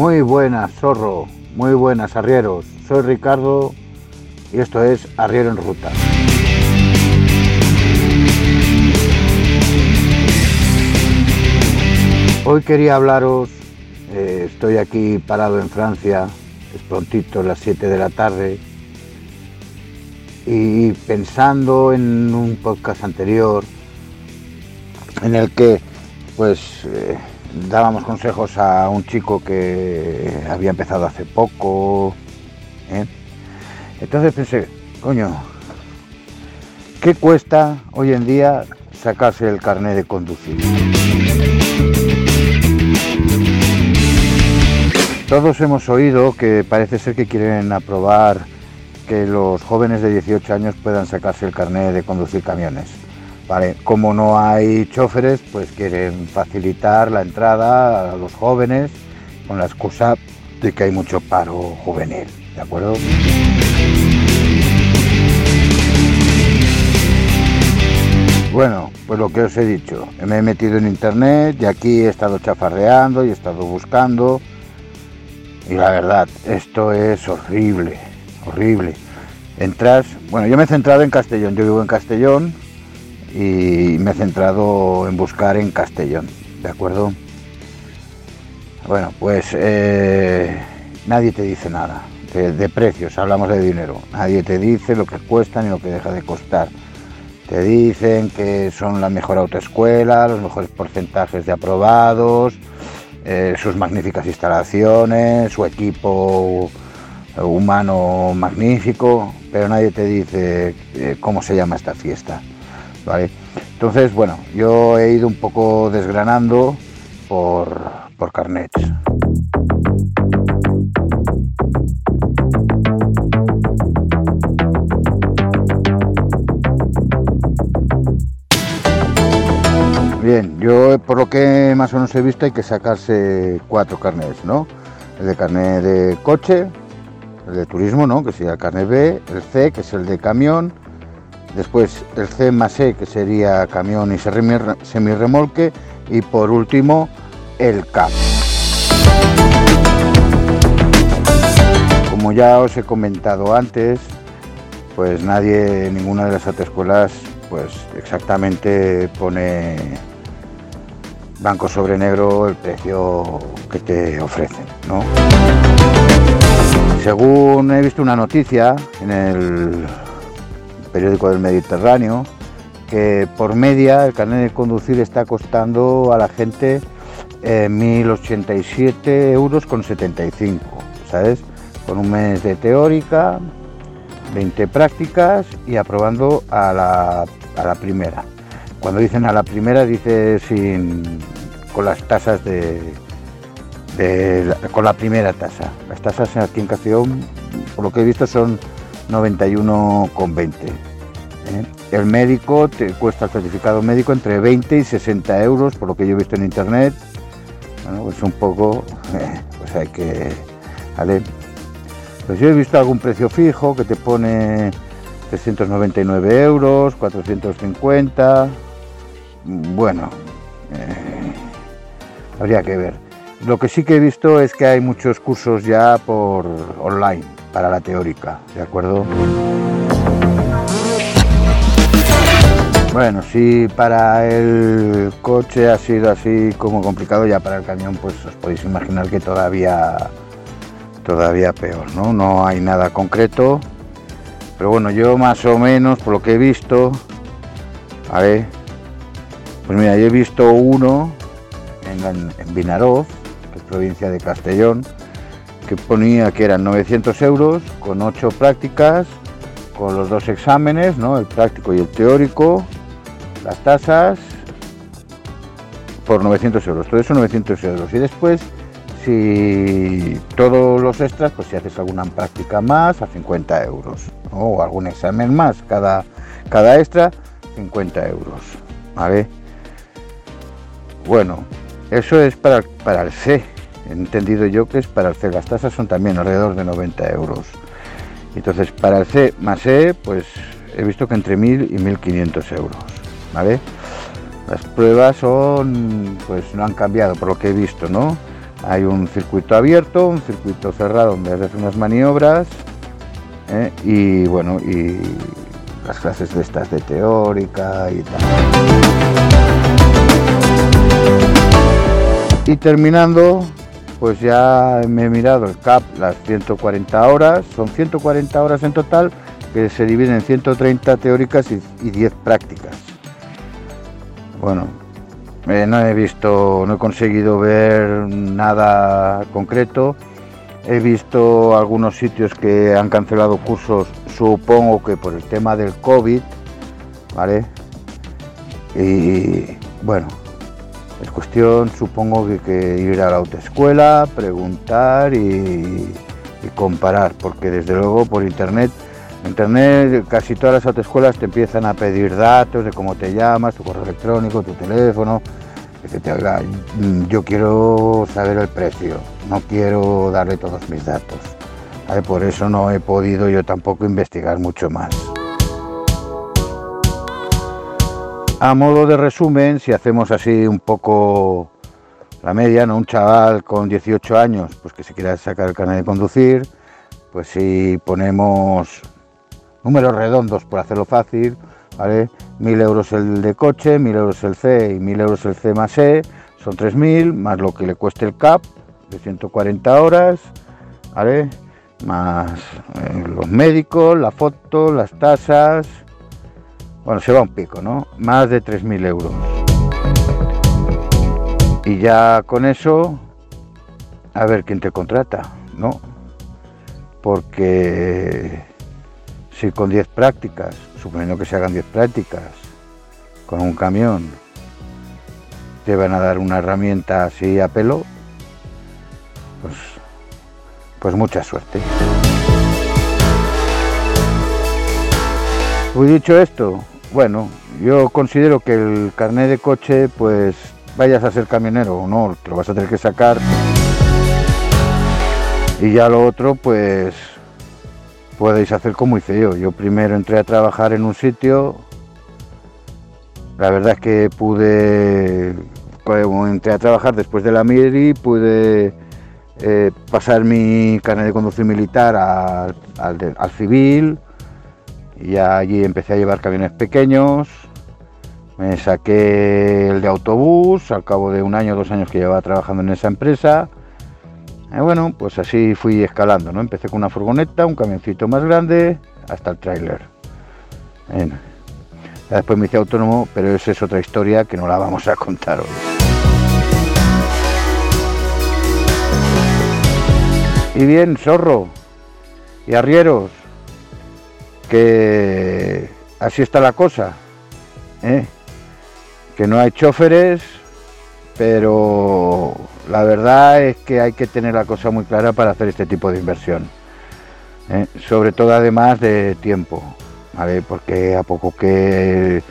Muy buenas, zorro. Muy buenas, arrieros. Soy Ricardo y esto es Arriero en Ruta. Hoy quería hablaros, eh, estoy aquí parado en Francia, es prontito, las 7 de la tarde, y pensando en un podcast anterior en el que pues eh, dábamos consejos a un chico que había empezado hace poco. ¿eh? Entonces pensé, coño, ¿qué cuesta hoy en día sacarse el carnet de conducir? Todos hemos oído que parece ser que quieren aprobar que los jóvenes de 18 años puedan sacarse el carnet de conducir camiones. Vale, como no hay choferes, pues quieren facilitar la entrada a los jóvenes con la excusa de que hay mucho paro juvenil, ¿de acuerdo? Bueno, pues lo que os he dicho, me he metido en internet y aquí he estado chafarreando y he estado buscando y la verdad, esto es horrible, horrible. Entras, bueno, yo me he centrado en Castellón, yo vivo en Castellón, y me he centrado en buscar en Castellón, ¿de acuerdo? Bueno, pues eh, nadie te dice nada de, precios, hablamos de dinero, nadie te dice lo que cuesta ni lo que deja de costar. Te dicen que son la mejor autoescuela, los mejores porcentajes de aprobados, eh, sus magníficas instalaciones, su equipo humano magnífico, pero nadie te dice eh, cómo se llama esta fiesta. ¿Vale? Entonces, bueno, yo he ido un poco desgranando por, por carnets. Bien, yo por lo que más o menos he visto hay que sacarse cuatro carnets, ¿no? El de carnet de coche, el de turismo, ¿no? Que sería el carnet B, el C, que es el de camión, después el C más E, que sería camión y semirremolque, y por último el CAP. Como ya os he comentado antes, pues nadie, ninguna de las autoescuelas, pues exactamente pone banco sobre negro el precio que te ofrecen, ¿no? Según he visto una noticia en el periódico del Mediterráneo, que por media el carnet de conducir está costando a la gente eh, 1.087 euros con 75, ¿sabes? Con un mes de teórica, 20 prácticas y aprobando a la, a la primera. Cuando dicen a la primera, dice sin, con las tasas de, de, con la primera tasa. Las tasas aquí en Castellón, por lo que he visto, son 91,20. ¿eh? El médico te cuesta el certificado médico entre 20 y 60 euros, por lo que yo he visto en internet. Bueno, pues un poco, eh, pues hay que, ¿vale? Pues yo he visto algún precio fijo que te pone 399 euros, 450. Bueno, eh, habría que ver. Lo que sí que he visto es que hay muchos cursos ya por online para la teórica, ¿de acuerdo? Bueno, si para el coche ha sido así como complicado, ya para el camión pues os podéis imaginar que todavía todavía peor, ¿no? No hay nada concreto. Pero bueno, yo más o menos por lo que he visto, a ver, pues mira, yo he visto uno en, en Vinaroz, que es provincia de Castellón, que ponía que eran 900 euros con 8 prácticas, con los dos exámenes, ¿no? el práctico y el teórico, las tasas, por 900 euros, todo eso 900 euros. Y después, si todos los extras, pues si haces alguna práctica más, a 50 euros, o algún examen más, cada, cada extra, 50 euros. ¿Vale? Bueno, eso es para, para el C. He entendido yo que es para el C. Las tasas son también alrededor de 90 euros. Entonces, para el C más E, pues he visto que entre 1.000 y 1.500 euros. ¿Vale? Las pruebas son, pues no han cambiado por lo que he visto, ¿no? Hay un circuito abierto, un circuito cerrado donde haces unas maniobras ¿eh? y bueno, y las clases de estas de teórica y tal. Y terminando, pues ya me he mirado el CAP, las 140 horas, son 140 horas en total que se dividen en 130 teóricas y, 10 prácticas. Bueno, eh, no he visto, no he conseguido ver nada concreto. He visto algunos sitios que han cancelado cursos, supongo que por el tema del COVID, ¿vale? Y bueno, es cuestión, supongo que, ir a la autoescuela, preguntar y, comparar, porque desde luego por internet, internet casi todas las autoescuelas te empiezan a pedir datos de cómo te llamas, tu correo electrónico, tu teléfono, te haga, yo quiero saber el precio, no quiero darle todos mis datos. Por eso no he podido yo tampoco investigar mucho más. A modo de resumen, si hacemos así un poco la media, ¿no? un chaval con 18 años pues que se quiera sacar el carnet de conducir, pues si ponemos números redondos por hacerlo fácil, ¿vale? 1.000 euros el de coche, 1.000 euros el C y 1.000 euros el C más E, son 3.000, más lo que le cueste el CAP de 140 horas, ¿vale? más eh, los médicos, la foto, las tasas, bueno, se va un pico, ¿no? Más de 3.000 euros. Y ya con eso, a ver quién te contrata, ¿no? Porque si con 10 prácticas, suponiendo que se hagan 10 prácticas, con un camión, te van a dar una herramienta así a pelo, pues, pues mucha suerte. Pues dicho esto, bueno, yo considero que el carnet de coche, pues vayas a ser camionero o no, te lo vas a tener que sacar. Y ya lo otro, pues podéis hacer como hice yo. Yo primero entré a trabajar en un sitio. La verdad es que pude, como entré a trabajar después de la MIRI, pude eh, pasar mi carnet de conducir militar al civil y allí empecé a llevar camiones pequeños, me saqué el de autobús al cabo de un año dos años que llevaba trabajando en esa empresa. Y bueno, pues así fui escalando, ¿no? Empecé con una furgoneta, un camioncito más grande, hasta el tráiler. después me hice autónomo, pero esa es otra historia que no la vamos a contar hoy. Y bien, zorro y arrieros, que así está la cosa, ¿eh? que no hay choferes, pero la verdad es que hay que tener la cosa muy clara para hacer este tipo de inversión, ¿eh? sobre todo además de tiempo, porque a poco que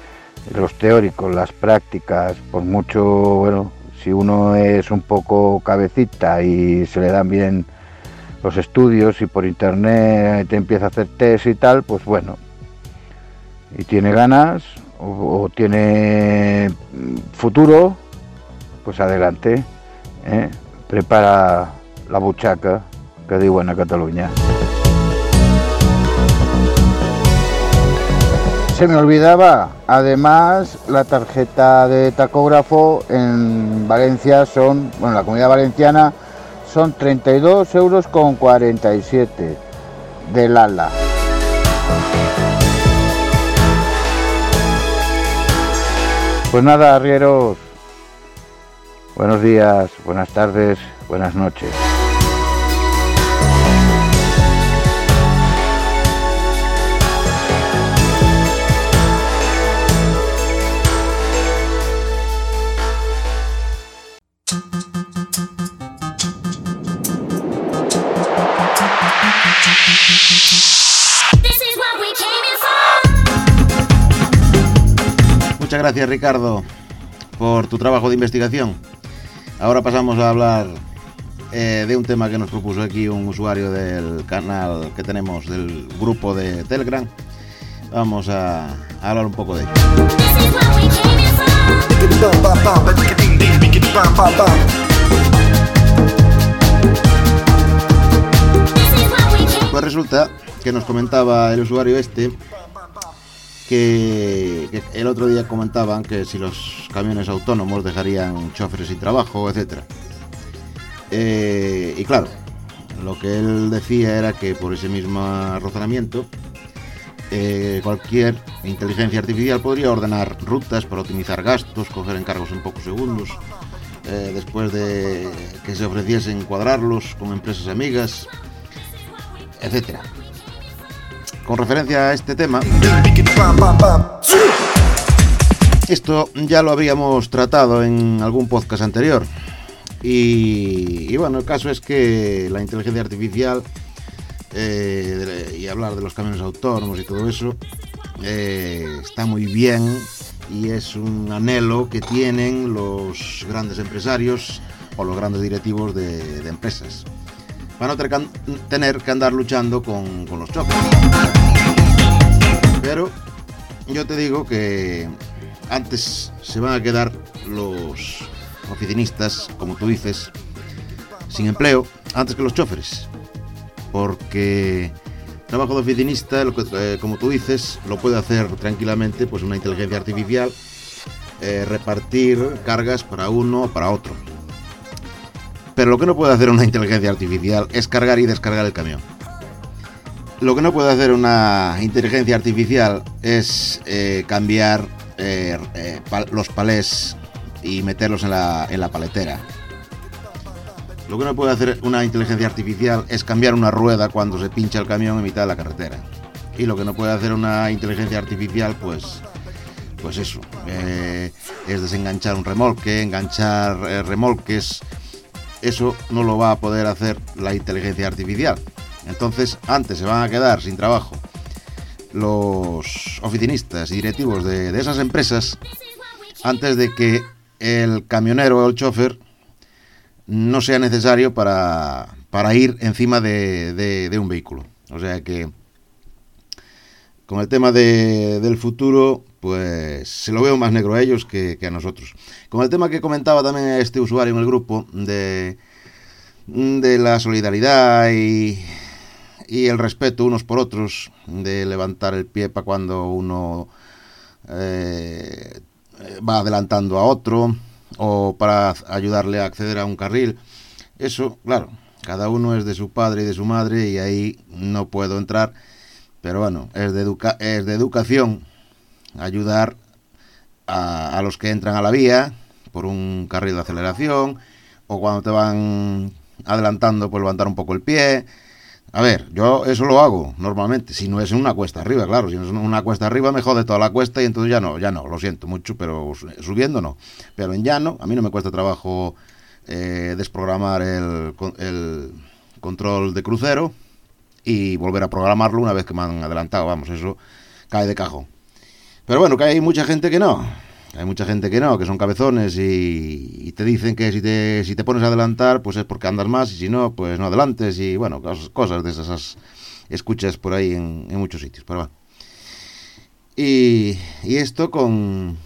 los teóricos, las prácticas, por mucho, bueno, si uno es un poco cabecita y se le dan bien los estudios y por internet te empieza a hacer test y tal, pues bueno, y tiene ganas o, tiene futuro, pues adelante, ¿eh? prepara la buchaca, que digo en Cataluña. Se me olvidaba, además la tarjeta de tacógrafo en Valencia son, bueno, la comunidad valenciana son 32 euros con 47 del ala. Pues nada, arrieros. Buenos días, buenas tardes, buenas noches. Muchas gracias Ricardo por tu trabajo de investigación. Ahora pasamos a hablar eh, de un tema que nos propuso aquí un usuario del canal que tenemos del grupo de Telegram. Vamos a, a hablar un poco de ello. Pues resulta que nos comentaba el usuario este que, el otro día comentaban que si los camiones autónomos dejarían choferes sin trabajo, etcétera. Eh, y claro, lo que él decía era que por ese mismo razonamiento, eh, cualquier inteligencia artificial podría ordenar rutas para optimizar gastos, coger encargos en pocos segundos, eh, después de que se ofreciesen cuadrarlos con empresas amigas, etcétera. Con referencia a este tema, esto ya lo habíamos tratado en algún podcast anterior. Y, bueno, el caso es que la inteligencia artificial eh, y hablar de los camiones autónomos y todo eso eh, está muy bien y es un anhelo que tienen los grandes empresarios o los grandes directivos de empresas para no tener que andar luchando con, los choques. Pero yo te digo que antes se van a quedar los oficinistas, como tú dices, sin empleo antes que los choferes. Porque trabajo de oficinista, eh, como tú dices, lo puede hacer tranquilamente pues una inteligencia artificial, eh, repartir cargas para uno o para otro. Pero lo que no puede hacer una inteligencia artificial es cargar y descargar el camión. Lo que no puede hacer una inteligencia artificial es eh, cambiar eh, eh, los palés y meterlos en la, en la paletera. Lo que no puede hacer una inteligencia artificial es cambiar una rueda cuando se pincha el camión en mitad de la carretera. Y lo que no puede hacer una inteligencia artificial, pues, pues eso, es desenganchar un remolque, enganchar remolques. Eso no lo va a poder hacer la inteligencia artificial. Entonces, antes se van a quedar sin trabajo los oficinistas y directivos de, esas empresas antes de que el camionero o el chofer no sea necesario para, para ir encima de, de- de un vehículo. O sea que con el tema de- del futuro, pues se lo veo más negro a ellos que, que a nosotros. Con el tema que comentaba también este usuario en el grupo de, de la solidaridad y, y el respeto unos por otros, de levantar el pie para cuando uno eh, va adelantando a otro o para ayudarle a acceder a un carril. Eso, claro, cada uno es de su padre y de su madre y ahí no puedo entrar, pero bueno, es de, educa- es de educación ayudar a, a los que entran a la vía por un carril de aceleración o cuando te van adelantando, pues levantar un poco el pie. A ver, yo eso lo hago normalmente, si no es en una cuesta arriba, claro, si no es una cuesta arriba me jode toda la cuesta y entonces ya no, ya no, lo siento mucho, pero su- subiendo no. Pero en llano, a mí no me cuesta trabajo eh, desprogramar el, el control de crucero y volver a programarlo una vez que me han adelantado, vamos, eso cae de cajón. Pero bueno, que hay mucha gente que no. Hay mucha gente que no, que son cabezones y, te dicen que si te, si te pones a adelantar, pues es porque andas más y si no, pues no adelantes y bueno, cosas, de esas escuchas por ahí en, en muchos sitios. Pero bueno. Y, y esto con,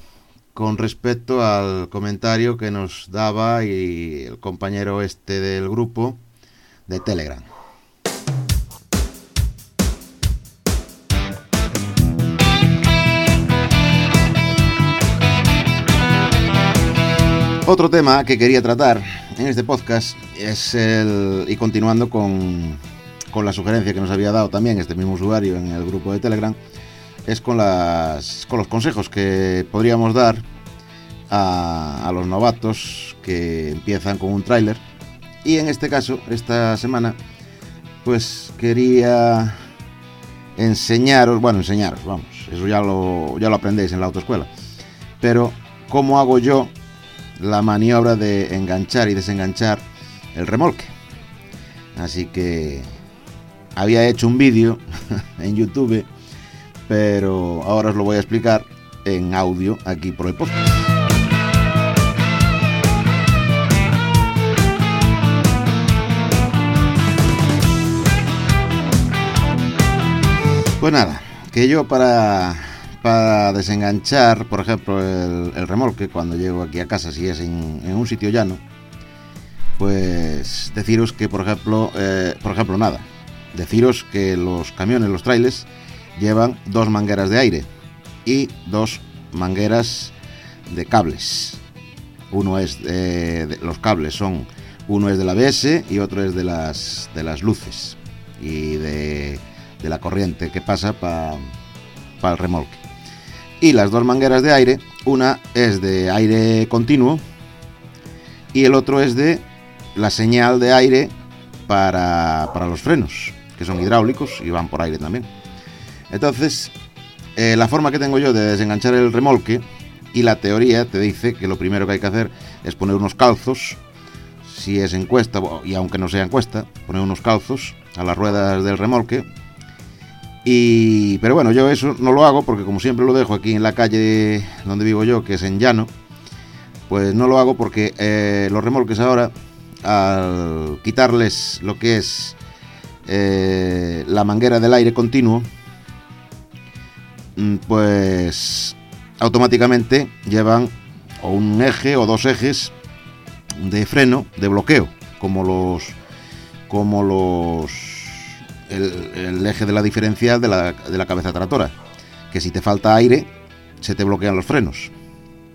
con respecto al comentario que nos daba y el compañero este del grupo de Telegram. Otro tema que quería tratar en este podcast es el. y continuando con, con la sugerencia que nos había dado también este mismo usuario en el grupo de Telegram, es con, las, con los consejos que podríamos dar a, los novatos que empiezan con un tráiler. Y en este caso, esta semana, pues quería enseñaros, bueno, enseñaros, vamos, eso ya lo, ya lo aprendéis en la autoescuela, pero cómo hago yo la maniobra de enganchar y desenganchar el remolque. Así que había hecho un vídeo en YouTube, pero ahora os lo voy a explicar en audio aquí por el podcast. Pues nada, que yo para, para desenganchar, por ejemplo, el, remolque cuando llego aquí a casa, si es en, un sitio llano, pues deciros que, por ejemplo, eh, por ejemplo, nada, deciros que los camiones, los trailers, llevan dos mangueras de aire y dos mangueras de cables. Uno es de, de- los cables son uno es del ABS y otro es de las de las luces y de, de la corriente que pasa para el remolque. Y las dos mangueras de aire, una es de aire continuo y el otro es de la señal de aire para, para los frenos, que son hidráulicos y van por aire también. Entonces, eh, la forma que tengo yo de desenganchar el remolque y la teoría te dice que lo primero que hay que hacer es poner unos calzos, si es en cuesta, y aunque no sea en cuesta, poner unos calzos a las ruedas del remolque. Y, pero bueno, yo eso no lo hago porque como siempre lo dejo aquí en la calle donde vivo yo, que es en llano, pues no lo hago porque eh, los remolques ahora, al quitarles lo que es eh, la manguera del aire continuo, mm, pues automáticamente llevan o un eje o dos ejes de freno de bloqueo, como los como los el, eje de la diferencial de la, de la cabeza tractora, que si te falta aire se te bloquean los frenos.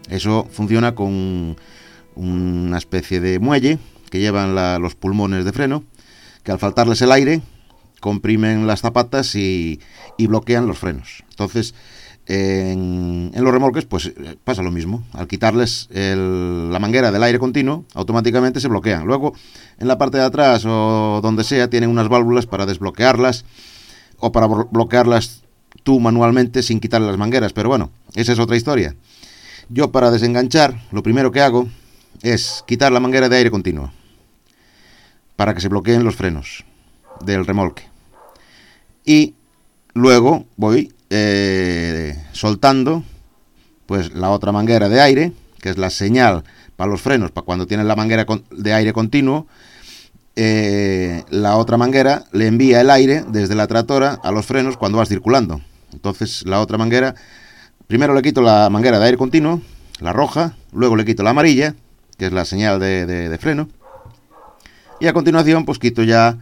Eso funciona con una especie de muelle que llevan la- los pulmones de freno, que al faltarles el aire comprimen las zapatas y, y bloquean los frenos. Entonces, en, los remolques, pues eh, pasa lo mismo. Al quitarles la manguera del aire continuo, automáticamente se bloquean. Luego, en la parte de atrás o donde sea, tienen unas válvulas para desbloquearlas o para blo- bloquearlas tú manualmente sin quitarle las mangueras. Pero bueno, esa es otra historia. Yo para desenganchar, lo primero que hago es quitar la manguera de aire continuo para que se bloqueen los frenos del remolque. Y luego voy eh, soltando pues la otra manguera de aire, que es la señal para los frenos, para cuando tienes la manguera de aire continuo, eh, la otra manguera le envía el aire desde la tractora a los frenos cuando vas circulando. Entonces la otra manguera, primero le quito la manguera de aire continuo, la roja, luego le quito la amarilla, que es la señal de, de- de freno, y a continuación pues quito ya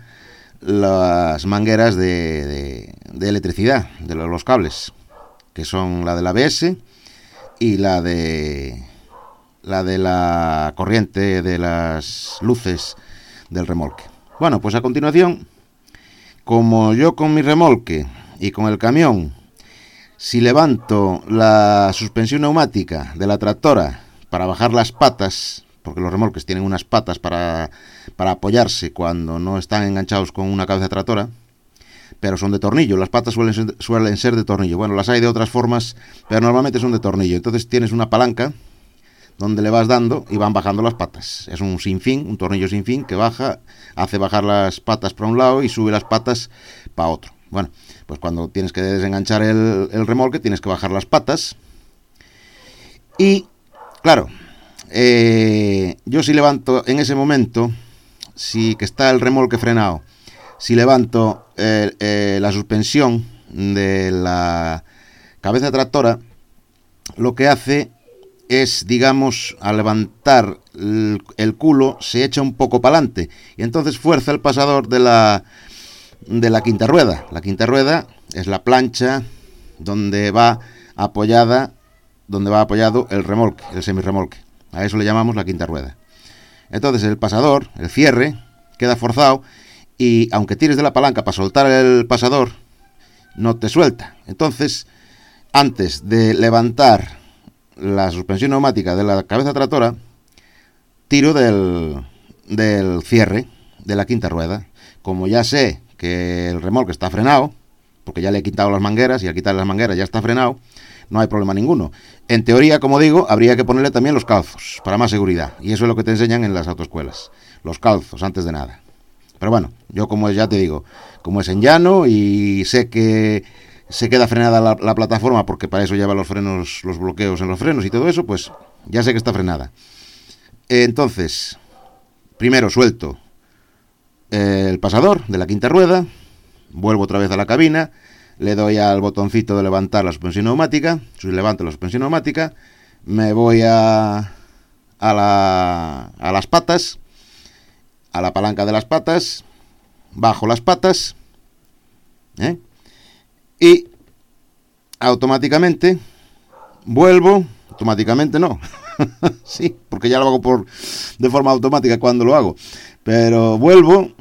las mangueras de, de- de electricidad, de lo- los cables, que son la del ABS y la de la de la corriente de las luces del remolque. Bueno, pues a continuación, como yo con mi remolque y con el camión, si levanto la suspensión neumática de la tractora para bajar las patas, porque los remolques tienen unas patas para, para apoyarse cuando no están enganchados con una cabeza tractora, pero son de tornillo. Las patas suelen ser, suelen ser de tornillo. Bueno, las hay de otras formas, pero normalmente son de tornillo. Entonces tienes una palanca donde le vas dando y van bajando las patas. Es un sinfín, un tornillo sin fin que baja, hace bajar las patas para un lado y sube las patas para otro. Bueno, pues cuando tienes que desenganchar el, remolque tienes que bajar las patas. Y, claro, eh, yo si levanto en ese momento, si que está el remolque frenado, si levanto eh, eh, la suspensión de la cabeza tractora, lo que hace es, digamos, al levantar el, culo, se echa un poco para adelante y entonces fuerza el pasador de la, de la quinta rueda. La quinta rueda es la plancha donde va apoyada, donde va apoyado el remolque, el semirremolque. A eso le llamamos la quinta rueda. Entonces el pasador, el cierre, queda forzado y aunque tires de la palanca para soltar el pasador, no te suelta. Entonces, antes de levantar la suspensión neumática de la cabeza tractora, tiro del, del cierre de la quinta rueda. Como ya sé que el remolque está frenado, porque ya le he quitado las mangueras y al quitar las mangueras ya está frenado, no hay problema ninguno. En teoría, como digo, habría que ponerle también los calzos para más seguridad. Y eso es lo que te enseñan en las autoescuelas. Los calzos, antes de nada. Pero bueno, yo como ya te digo, como es en llano y sé que, se queda frenada la, la plataforma porque para eso lleva los frenos, los bloqueos en los frenos y todo eso, pues ya sé que está frenada. Entonces, primero suelto el pasador de la quinta rueda, vuelvo otra vez a la cabina, le doy al botoncito de levantar la suspensión neumática, levanto la suspensión neumática, me voy a, a, la- a las patas, a la palanca de las patas, bajo las patas, ¿eh? y automáticamente vuelvo, automáticamente no, sí, porque ya lo hago por de forma automática cuando lo hago, pero vuelvo,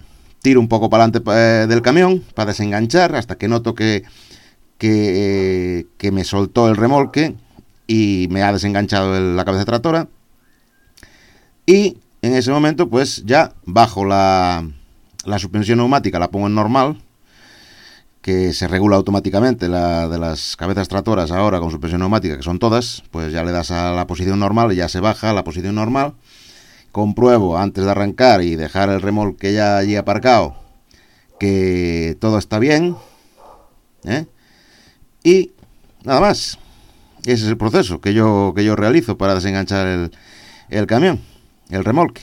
tiro un poco para adelante del camión para desenganchar hasta que noto que, que, eh, que me soltó el remolque y me ha desenganchado la cabeza tractora y en ese momento pues ya bajo la, la suspensión neumática, la pongo en normal que se regula automáticamente la de las cabezas tractoras ahora con suspensión neumática, que son todas, pues ya le das a la posición normal y ya se baja a la posición normal. Compruebo antes de arrancar y dejar el remolque ya allí aparcado que todo está bien. ¿eh? Y nada más. Ese es el proceso que yo, que yo realizo para desenganchar el, el camión, el remolque.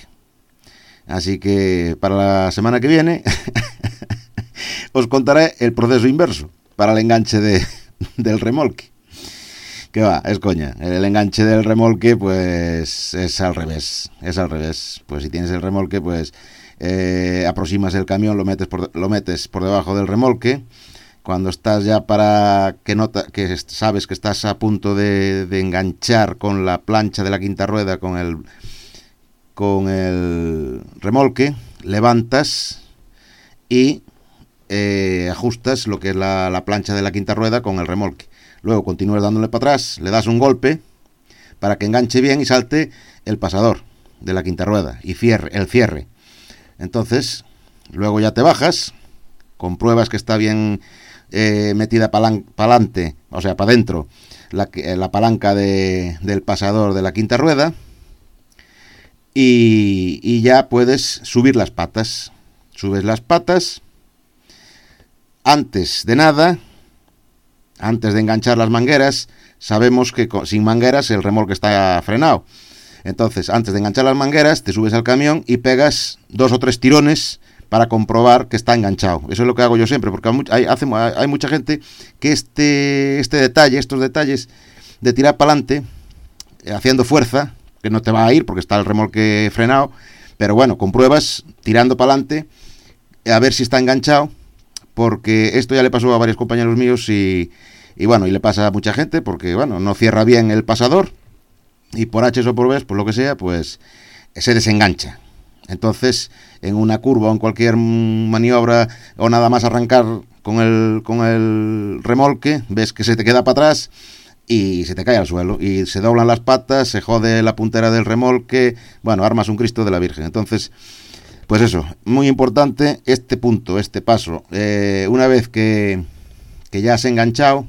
Así que para la semana que viene os contaré el proceso inverso para el enganche de, del remolque. Que va, es coña. El enganche del remolque, pues es al revés. Es al revés. Pues si tienes el remolque, pues eh, aproximas el camión, lo metes, por, lo metes por debajo del remolque. Cuando estás ya para que nota, que sabes que estás a punto de, de enganchar con la plancha de la quinta rueda con el con el remolque, levantas y eh, ajustas lo que es la, la plancha de la quinta rueda con el remolque. Luego continúas dándole para atrás, le das un golpe para que enganche bien y salte el pasador de la quinta rueda y cierre, el cierre. Entonces, luego ya te bajas, compruebas que está bien eh, metida para adelante, o sea, para adentro, la, palanca de- del pasador de la quinta rueda y, y ya puedes subir las patas. Subes las patas. Antes de nada, antes de enganchar las mangueras, sabemos que sin mangueras el remolque está frenado. Entonces, antes de enganchar las mangueras, te subes al camión y pegas dos o tres tirones para comprobar que está enganchado. Eso es lo que hago yo siempre, porque hay, hay mucha gente que este, este detalle, estos detalles de tirar para adelante, eh, haciendo fuerza, que no te va a ir porque está el remolque frenado, pero bueno, compruebas tirando para adelante a ver si está enganchado, porque esto ya le pasó a varios compañeros míos y, y bueno, y le pasa a mucha gente porque bueno, no cierra bien el pasador y por H o por B, por lo que sea, pues se desengancha. Entonces, en una curva o en cualquier maniobra o nada más arrancar con el, con el remolque, ves que se te queda para atrás y se te cae al suelo y se doblan las patas, se jode la puntera del remolque, bueno, armas un Cristo de la Virgen. Entonces, pues eso, muy importante este punto, este paso. Eh, una vez que, que ya has enganchado,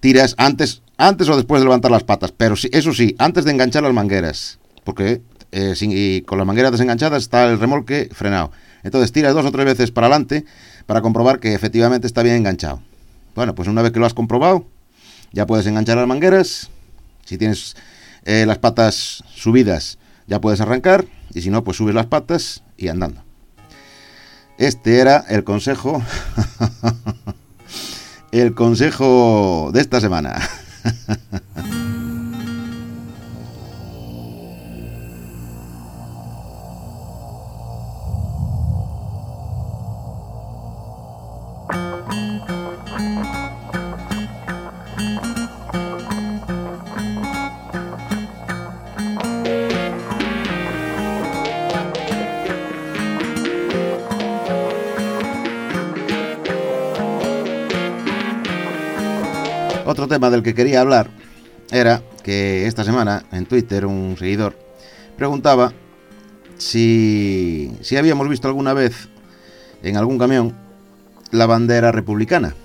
tiras antes, antes o después de levantar las patas, pero sí, eso sí, antes de enganchar las mangueras, porque eh, y con las mangueras desenganchadas está el remolque frenado. Entonces tiras dos o tres veces para adelante para comprobar que efectivamente está bien enganchado. Bueno, pues una vez que lo has comprobado, ya puedes enganchar las mangueras. Si tienes eh, las patas subidas, ya puedes arrancar. Y si no, pues subes las patas y andando. Este era el consejo. el consejo de esta semana. Otro tema del que quería hablar era que esta semana en Twitter un seguidor preguntaba si, si habíamos visto alguna vez en algún camión la bandera republicana.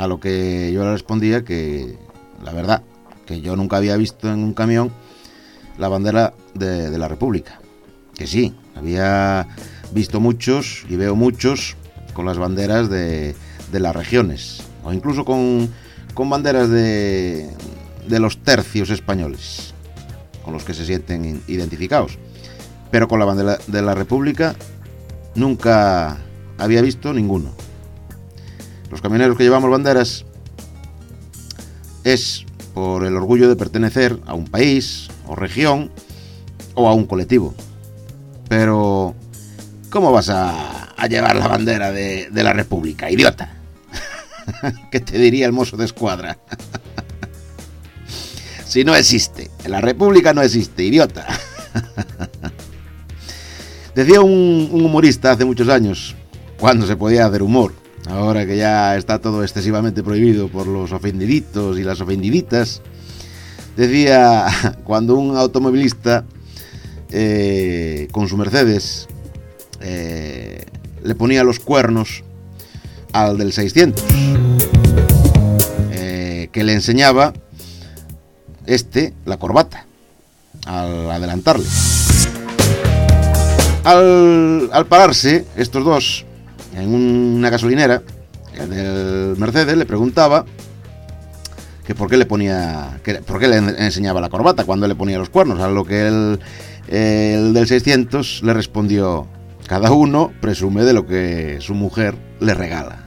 A lo que yo le respondía que la verdad, que yo nunca había visto en un camión la bandera de, la República. Que sí, había visto muchos y veo muchos con las banderas de, de las regiones o incluso con, con banderas de, de los tercios españoles, con los que se sienten identificados. Pero con la bandera de la República nunca había visto ninguno. Los camioneros que llevamos banderas es por el orgullo de pertenecer a un país o región o a un colectivo. Pero, ¿cómo vas a, llevar la bandera de, de la República, idiota? ¿Qué te diría el mozo de escuadra? si no existe, la República no existe, idiota. Decía un, humorista hace muchos años, cuando se podía hacer humor, ahora que ya está todo excesivamente prohibido por los ofendiditos y las ofendiditas, decía, cuando un automovilista eh, con su Mercedes eh, le ponía los cuernos al del 600, eh, que le enseñaba este la corbata al adelantarle. Al, al pararse, estos dos, en una gasolinera, el del Mercedes le preguntaba que por qué le ponía, que, por qué le en- enseñaba la corbata cuando le ponía los cuernos, a lo que el, el del 600 le respondió, cada uno presume de lo que su mujer le regala.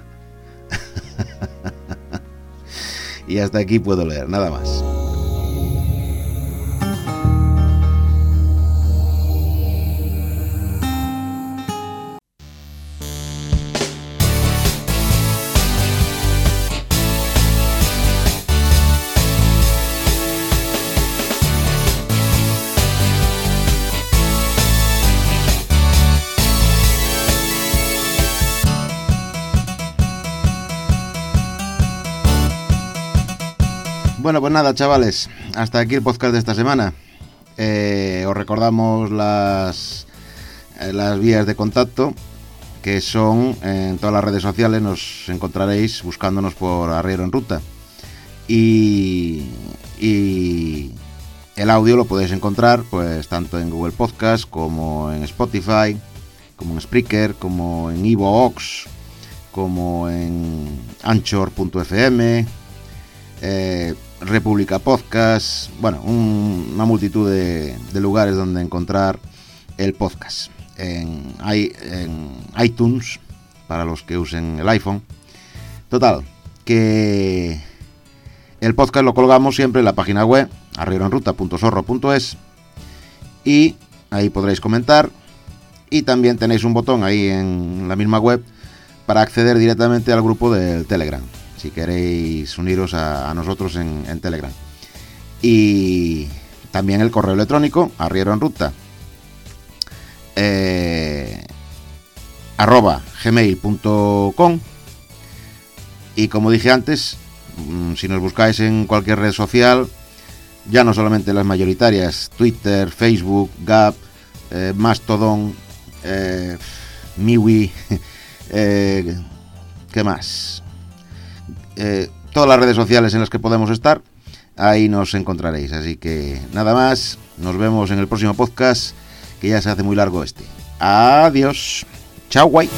y hasta aquí puedo leer, nada más. Bueno, pues nada, chavales, hasta aquí el podcast de esta semana. Eh, os recordamos las, eh, las vías de contacto, que son en todas las redes sociales, nos encontraréis buscándonos por Arriero en Ruta. Y, y el audio lo podéis encontrar pues tanto en Google Podcast como en Spotify, como en Spreaker, como en Evox, como en Anchor.fm, República Podcast, bueno, un- una multitud de, lugares donde encontrar el podcast. En, en iTunes, para los que usen el iPhone. Total, que el podcast lo colgamos siempre en la página web, arrieroenruta.zorro.es y ahí podréis comentar. Y también tenéis un botón ahí en la misma web para acceder directamente al grupo del Telegram, si queréis uniros a, nosotros en, en Telegram. Y también el correo electrónico, arrieroenruta, eh, arroba gmail.com y como dije antes, mm, si nos buscáis en cualquier red social, ya no solamente las mayoritarias, Twitter, Facebook, Gap, eh, Mastodon, eh, Miwi, eh, ¿qué más? Eh, todas las redes sociales en las que podemos estar, ahí nos encontraréis. Así que nada más, nos vemos en el próximo podcast, que ya se hace muy largo este. Adiós. Chao, guay.